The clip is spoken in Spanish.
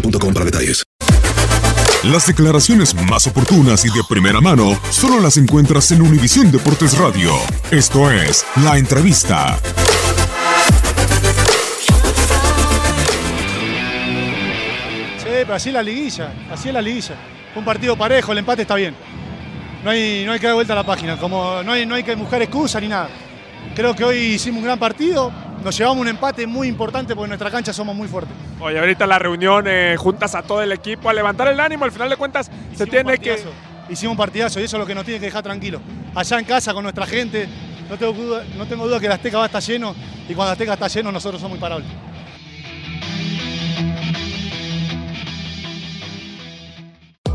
boostmobile.com para detalles. Las declaraciones más oportunas y de primera mano solo las encuentras en Univisión Deportes Radio. Esto es La Entrevista. Sí, pero así es la liguilla, así es la liguilla. Un partido parejo, el empate está bien. No hay, no hay que dar vuelta a la página, como no hay, no hay que buscar excusas ni nada. Creo que hoy hicimos un gran partido, nos llevamos un empate muy importante porque en nuestra cancha somos muy fuertes. Oye, ahorita la reunión eh, juntas a todo el equipo a levantar el ánimo. Al final de cuentas, se tiene que. Hicimos un partidazo y eso es lo que nos tiene que dejar tranquilos. Allá en casa con nuestra gente, no tengo duda, no tengo duda que el Azteca va a estar lleno y cuando el Azteca está lleno nosotros somos imparables.